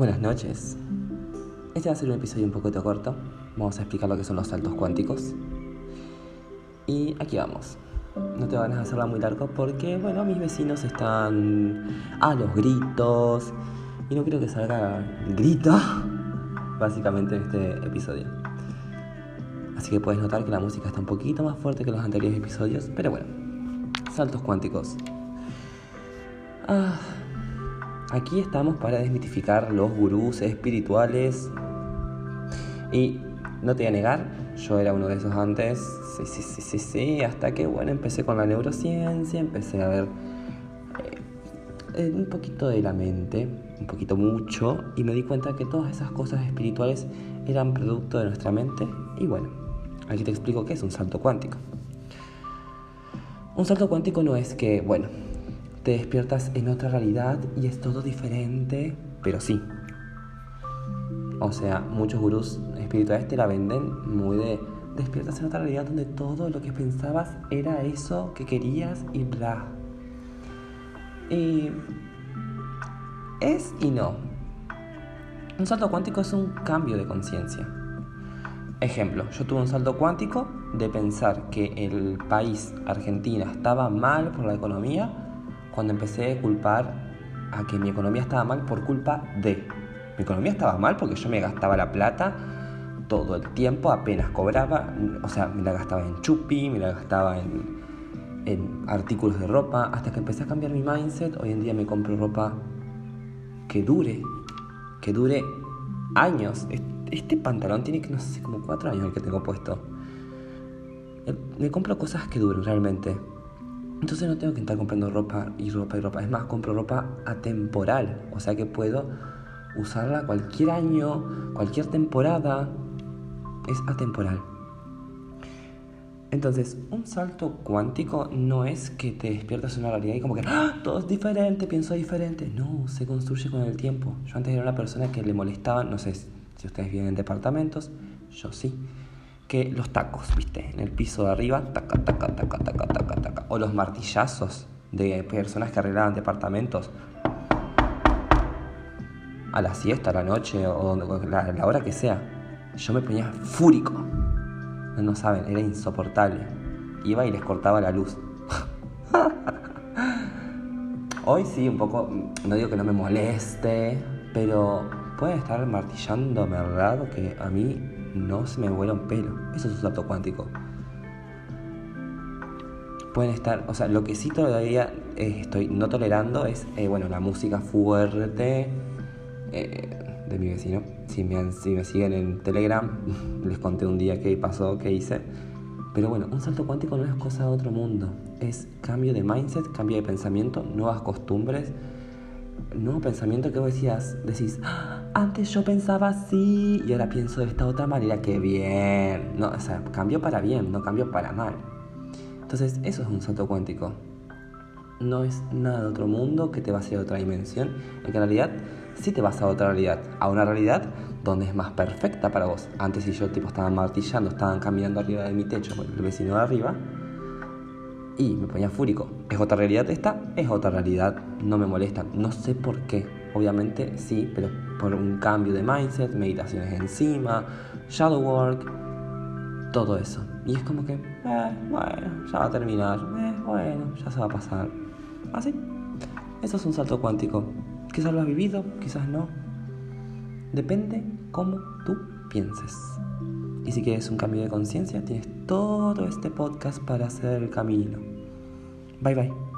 Buenas noches. Este va a ser un episodio un poquito corto. Vamos a explicar lo que son los saltos cuánticos. Y aquí vamos. No te van a hacerla muy largo porque, bueno, mis vecinos están a los gritos. Y no quiero que salga grito, básicamente, en este episodio. Así que puedes notar que la música está un poquito más fuerte que los anteriores episodios. Pero bueno, saltos cuánticos. Ah, Aquí estamos para desmitificar los gurús espirituales. Y no te voy a negar, yo era uno de esos antes. Sí, sí, sí, sí, sí. Hasta que, bueno, empecé con la neurociencia, empecé a ver eh, un poquito de la mente, un poquito mucho, y me di cuenta que todas esas cosas espirituales eran producto de nuestra mente. Y bueno, aquí te explico qué es un salto cuántico. Un salto cuántico no es que, bueno, te despiertas en otra realidad y es todo diferente, pero sí. O sea, muchos gurús espirituales te la venden muy de despiertas en otra realidad donde todo lo que pensabas era eso que querías y bla. Y es y no. Un salto cuántico es un cambio de conciencia. Ejemplo, yo tuve un salto cuántico de pensar que el país, Argentina, estaba mal por la economía cuando empecé a culpar a que mi economía estaba mal por culpa de. Mi economía estaba mal porque yo me gastaba la plata todo el tiempo, apenas cobraba, o sea, me la gastaba en chupi, me la gastaba en, en artículos de ropa, hasta que empecé a cambiar mi mindset, hoy en día me compro ropa que dure, que dure años. Este pantalón tiene que, no sé, como cuatro años el que tengo puesto. Me compro cosas que duren realmente. Entonces no tengo que estar comprando ropa y ropa y ropa. Es más, compro ropa atemporal. O sea que puedo usarla cualquier año, cualquier temporada. Es atemporal. Entonces, un salto cuántico no es que te despiertas en una realidad y como que ¡Ah! todo es diferente, pienso diferente. No, se construye con el tiempo. Yo antes era una persona que le molestaba, no sé si ustedes viven en departamentos, yo sí que los tacos, ¿viste? En el piso de arriba, taca, taca, taca, taca, taca, taca. O los martillazos de personas que arreglaban departamentos. A la siesta, a la noche, o la, la hora que sea. Yo me ponía fúrico. No, no saben, era insoportable. Iba y les cortaba la luz. Hoy sí, un poco, no digo que no me moleste, pero puede estar martillándome al lado que a mí no se me vuela un pelo. Eso es un salto cuántico. Pueden estar, o sea, lo que sí todavía eh, estoy no tolerando es, eh, bueno, la música fuerte eh, de mi vecino. Si me, si me siguen en Telegram, les conté un día qué pasó, qué hice. Pero bueno, un salto cuántico no es cosa de otro mundo. Es cambio de mindset, cambio de pensamiento, nuevas costumbres nuevo pensamiento que vos decías, decís, ah, antes yo pensaba así y ahora pienso de esta otra manera, que bien. No, o sea, cambio para bien, no cambio para mal. Entonces, eso es un salto cuántico. No es nada de otro mundo que te va a hacer otra dimensión, en realidad sí te vas a otra realidad, a una realidad donde es más perfecta para vos. Antes si yo tipo estaban martillando, estaban caminando arriba de mi techo, el vecino de arriba, y me ponía fúrico. ¿Es otra realidad esta? Es otra realidad, no me molesta, no sé por qué. Obviamente sí, pero por un cambio de mindset, meditaciones encima, shadow work, todo eso. Y es como que, eh, bueno, ya va a terminar, eh, bueno, ya se va a pasar. Así. Eso es un salto cuántico. Quizás lo has vivido, quizás no. Depende cómo tú pienses. Y si quieres un cambio de conciencia, tienes todo este podcast para hacer el camino. Bye bye.